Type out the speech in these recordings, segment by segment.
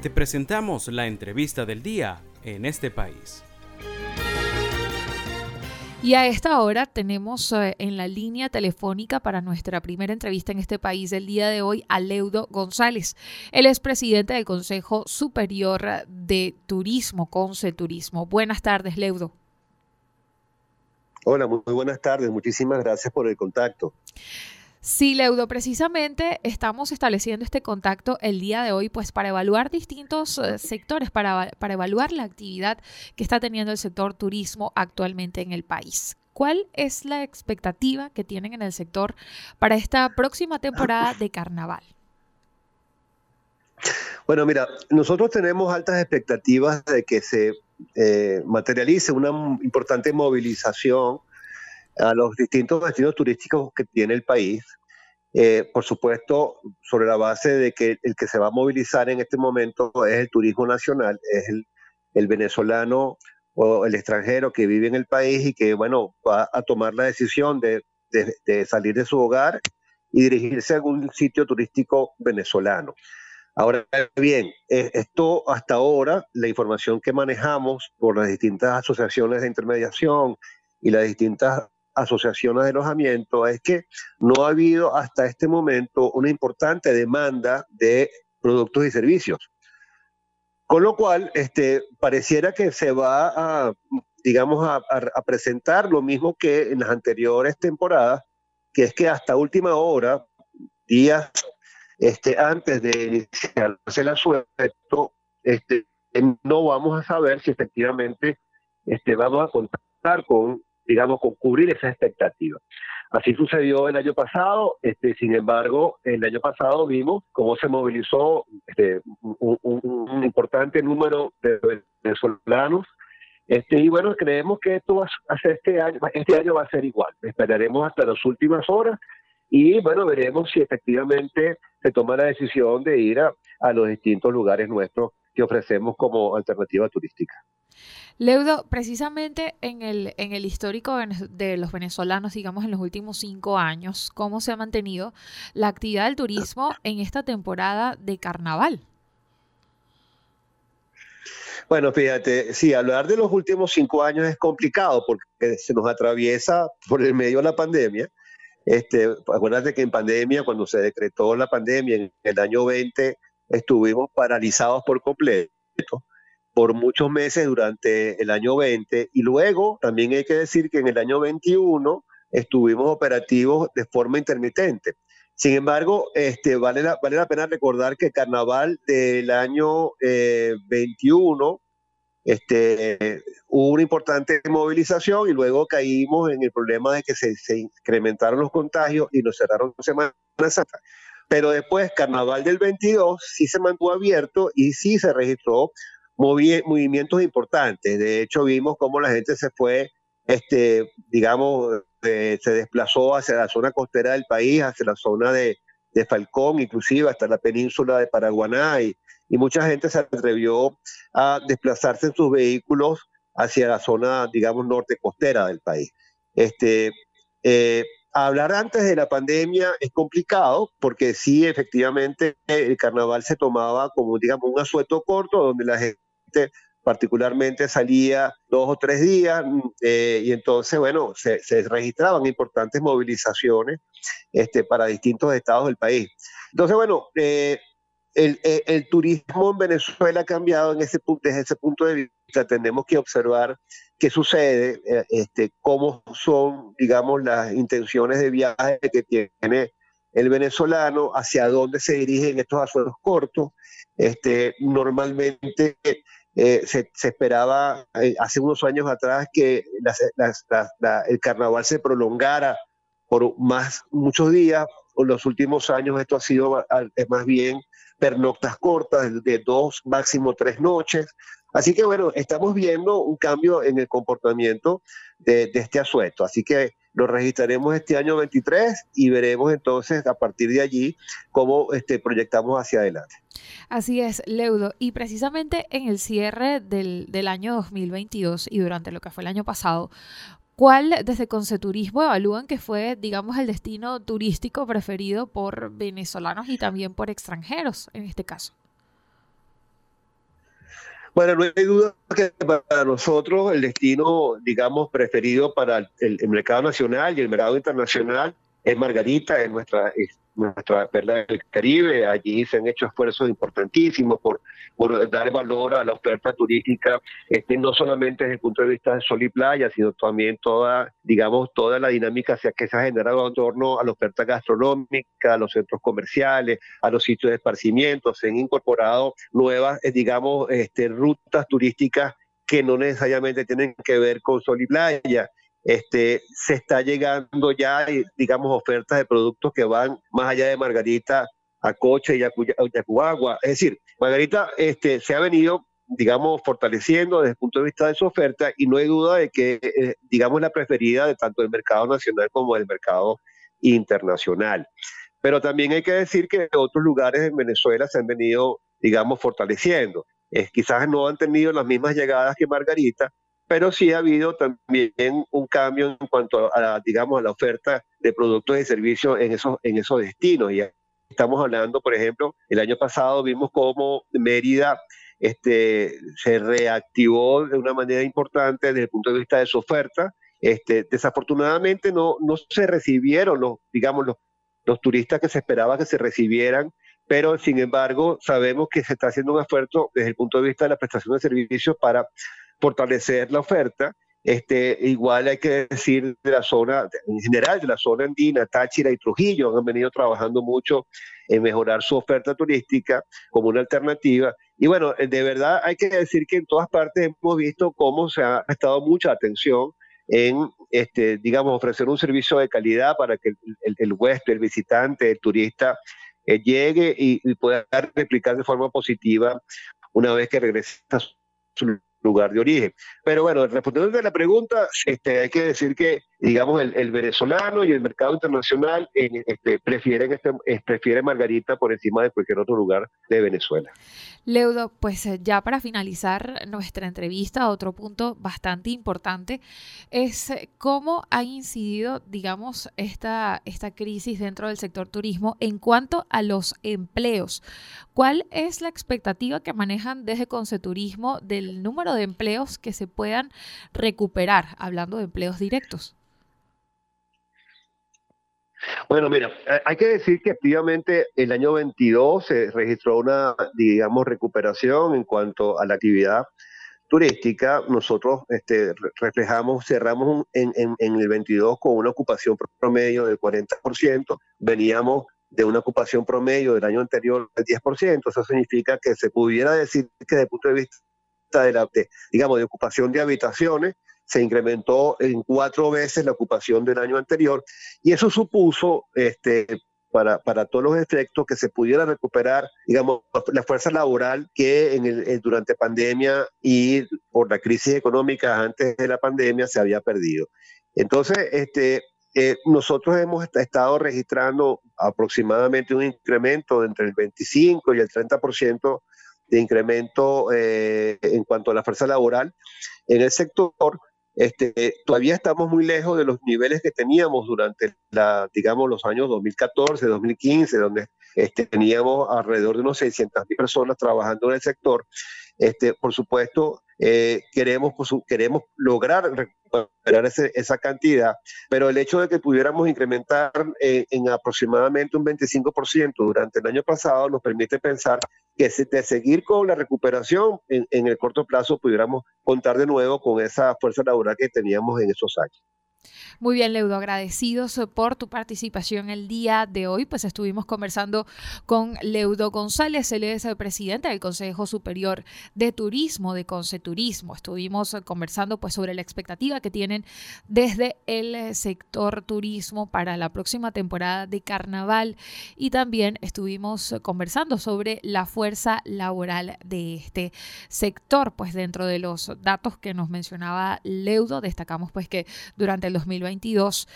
Te presentamos la entrevista del día en este país. Y a esta hora tenemos eh, en la línea telefónica para nuestra primera entrevista en este país del día de hoy a Leudo González. Él es presidente del Consejo Superior de Turismo, Conce Turismo. Buenas tardes, Leudo. Hola, muy buenas tardes. Muchísimas gracias por el contacto. Sí, Leudo, precisamente estamos estableciendo este contacto el día de hoy, pues para evaluar distintos eh, sectores, para, para evaluar la actividad que está teniendo el sector turismo actualmente en el país. ¿Cuál es la expectativa que tienen en el sector para esta próxima temporada de carnaval? Bueno, mira, nosotros tenemos altas expectativas de que se eh, materialice una importante movilización a los distintos destinos turísticos que tiene el país. Eh, por supuesto, sobre la base de que el que se va a movilizar en este momento es el turismo nacional, es el, venezolano o el extranjero que vive en el país y que, bueno, va a tomar la decisión de, salir de su hogar y dirigirse a algún sitio turístico venezolano. Ahora bien, eh, esto hasta ahora, la información que manejamos por las distintas asociaciones de intermediación y las distintas asociación de alojamiento es que no ha habido hasta este momento una importante demanda de productos y servicios. Con lo cual, este, pareciera que se va a, digamos, a, presentar lo mismo que en las anteriores temporadas, que es que hasta última hora, días este, antes de iniciarse el asueto, este, no vamos a saber si efectivamente este, vamos a contar con digamos, cubrir esa expectativa. Así sucedió el año pasado, este, sin embargo, el año pasado vimos cómo se movilizó este, un, importante número de venezolanos este, y bueno, creemos que esto va a ser este año, este año va a ser igual. Esperaremos hasta las últimas horas y bueno, veremos si efectivamente se toma la decisión de ir a, a los distintos lugares nuestros que ofrecemos como alternativa turística. Leudo, precisamente en el, en el histórico de los venezolanos, digamos en los últimos cinco años, ¿cómo se ha mantenido la actividad del turismo en esta temporada de carnaval? Bueno, fíjate, sí, hablar de los últimos cinco años es complicado porque se nos atraviesa por el medio de la pandemia. Este, acuérdate que en pandemia, cuando se decretó la pandemia en el año 20, estuvimos paralizados por completo por muchos meses durante el año 20 y luego también hay que decir que en el año 21 estuvimos operativos de forma intermitente. Sin embargo, este, vale, la, vale la pena recordar que el carnaval del año 21 eh, este, hubo una importante movilización y luego caímos en el problema de que se, se incrementaron los contagios y nos cerraron Semana Santa. Pero después, carnaval del 22 sí se mantuvo abierto y sí se registró movimientos importantes. De hecho, vimos cómo la gente se fue, este, digamos, eh, se desplazó hacia la zona costera del país, hacia la zona de, de Falcón, inclusive hasta la península de Paraguaná, y, mucha gente se atrevió a desplazarse en sus vehículos hacia la zona, digamos, norte costera del país. Este, eh, hablar antes de la pandemia es complicado porque sí, efectivamente, el carnaval se tomaba como, digamos, un asueto corto donde la particularmente salía dos o tres días mm, eh, y entonces, bueno, se, registraban importantes movilizaciones este, para distintos estados del país. Entonces, bueno, eh, el, turismo en Venezuela ha cambiado en ese desde ese punto de vista. Tenemos que observar qué sucede, eh, este, cómo son, digamos, las intenciones de viaje que tiene el venezolano, hacia dónde se dirigen estos asuelos cortos. Este, normalmente eh, se, esperaba eh, hace unos años atrás que el carnaval se prolongara por más muchos días. En los últimos años esto ha sido más bien pernoctas cortas de dos, máximo tres noches. Así que bueno, estamos viendo un cambio en el comportamiento de, de este asueto. Así que lo registraremos este año 23 y veremos entonces a partir de allí cómo este, proyectamos hacia adelante. Así es, Leudo. Y precisamente en el cierre del, del año 2022 y durante lo que fue el año pasado, ¿Cuál desde Conceturismo evalúan que fue, digamos, el destino turístico preferido por venezolanos y también por extranjeros en este caso? Bueno, no hay duda que para nosotros el destino, digamos, preferido para el, mercado nacional y el mercado internacional es Margarita, es nuestra, nuestra perla del Caribe. Allí se han hecho esfuerzos importantísimos por, dar valor a la oferta turística, este, no solamente desde el punto de vista de sol y playa, sino también toda, digamos, toda la dinámica que se ha generado en torno a la oferta gastronómica, a los centros comerciales, a los sitios de esparcimiento. Se han incorporado nuevas, eh, digamos, este, rutas turísticas que no necesariamente tienen que ver con sol y playa este, se está llegando ya, digamos, ofertas de productos que van más allá de Margarita a Coche y a Yacuagua. Es decir, Margarita este, se ha venido, digamos, fortaleciendo desde el punto de vista de su oferta y no hay duda de que, eh, digamos, la preferida de tanto el mercado nacional como del mercado internacional. Pero también hay que decir que otros lugares en Venezuela se han venido, digamos, fortaleciendo. quizás no han tenido las mismas llegadas que Margarita, pero sí ha habido también un cambio en cuanto a, digamos, a la oferta de productos y servicios en esos, en esos destinos. Y estamos hablando, por ejemplo, el año pasado vimos cómo Mérida este, se reactivó de una manera importante desde el punto de vista de su oferta. Este, desafortunadamente no, no se recibieron los, digamos, los, los turistas que se esperaba que se recibieran pero sin embargo sabemos que se está haciendo un esfuerzo desde el punto de vista de la prestación de servicios para fortalecer la oferta. Este, igual hay que decir de la zona, en general de la zona andina, Táchira y Trujillo han venido trabajando mucho en mejorar su oferta turística como una alternativa. Y bueno, de verdad hay que decir que en todas partes hemos visto cómo se ha prestado mucha atención en, este, digamos, ofrecer un servicio de calidad para que el, el, huésped, el visitante, el turista eh, llegue y, y, pueda replicar de forma positiva una vez que regrese a su lugar de origen. Pero bueno, respondiendo a la pregunta, este, hay que decir que, digamos, el, venezolano y el mercado internacional este, prefieren, este, prefieren Margarita por encima de cualquier otro lugar de Venezuela. Leudo, pues eh, ya para finalizar nuestra entrevista, otro punto bastante importante es eh, cómo ha incidido, digamos, esta, esta crisis dentro del sector turismo en cuanto a los empleos. ¿Cuál es la expectativa que manejan desde Conceturismo del número de empleos que se puedan recuperar, hablando de empleos directos? Bueno, mira, hay que decir que efectivamente el año 22 se registró una, digamos, recuperación en cuanto a la actividad turística. Nosotros este, reflejamos, cerramos en, el 22 con una ocupación promedio del 40%, veníamos de una ocupación promedio del año anterior del 10%, eso significa que se pudiera decir que desde el punto de vista de la, digamos, de ocupación de habitaciones, se incrementó en cuatro veces la ocupación del año anterior y eso supuso este, para, para, todos los efectos que se pudiera recuperar, digamos, la fuerza laboral que en el, durante pandemia y por la crisis económica antes de la pandemia se había perdido. Entonces, este, eh, nosotros hemos estado registrando aproximadamente un incremento entre el 25 y el 30% de incremento eh, en cuanto a la fuerza laboral en el sector este, todavía estamos muy lejos de los niveles que teníamos durante la, digamos, los años 2014, 2015, donde este, teníamos alrededor de unos 600 mil personas trabajando en el sector. Este, por supuesto, eh, queremos, queremos lograr recuperar esa cantidad, pero el hecho de que pudiéramos incrementar eh, en aproximadamente un 25% durante el año pasado nos permite pensar que de seguir con la recuperación en, en el corto plazo pudiéramos contar de nuevo con esa fuerza laboral que teníamos en esos años. Muy bien, Leudo, agradecidos por tu participación el día de hoy. Pues estuvimos conversando con Leudo González, él es el presidente del Consejo Superior de Turismo de Conceturismo. Estuvimos conversando pues sobre la expectativa que tienen desde el sector turismo para la próxima temporada de carnaval y también estuvimos conversando sobre la fuerza laboral de este sector. Pues dentro de los datos que nos mencionaba Leudo, destacamos pues que durante el 2022,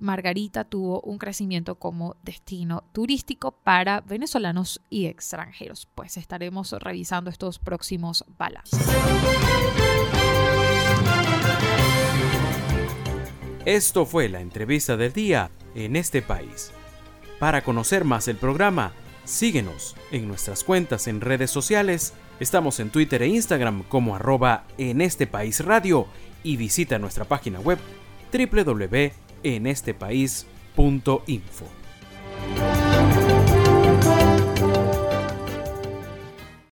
Margarita tuvo un crecimiento como destino turístico para venezolanos y extranjeros. Pues estaremos revisando estos próximos balances. Esto fue la entrevista del día en este país. Para conocer más el programa, Síguenos en nuestras cuentas en redes sociales. Estamos en Twitter e Instagram como arroba en este país radio y visita nuestra página web www.enestepais.info.